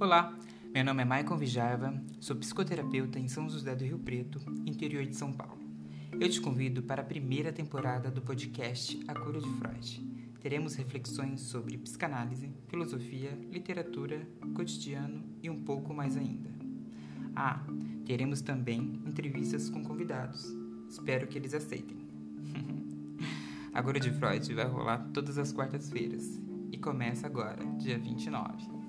Olá, meu nome é Maicon Vijava, sou psicoterapeuta em São José do Rio Preto, interior de São Paulo. Eu te convido para a primeira temporada do podcast A Cura de Freud. Teremos reflexões sobre psicanálise, filosofia, literatura, cotidiano e um pouco mais ainda. Ah, teremos também entrevistas com convidados. Espero que eles aceitem. A Cura de Freud vai rolar todas as quartas-feiras e começa agora, dia 29.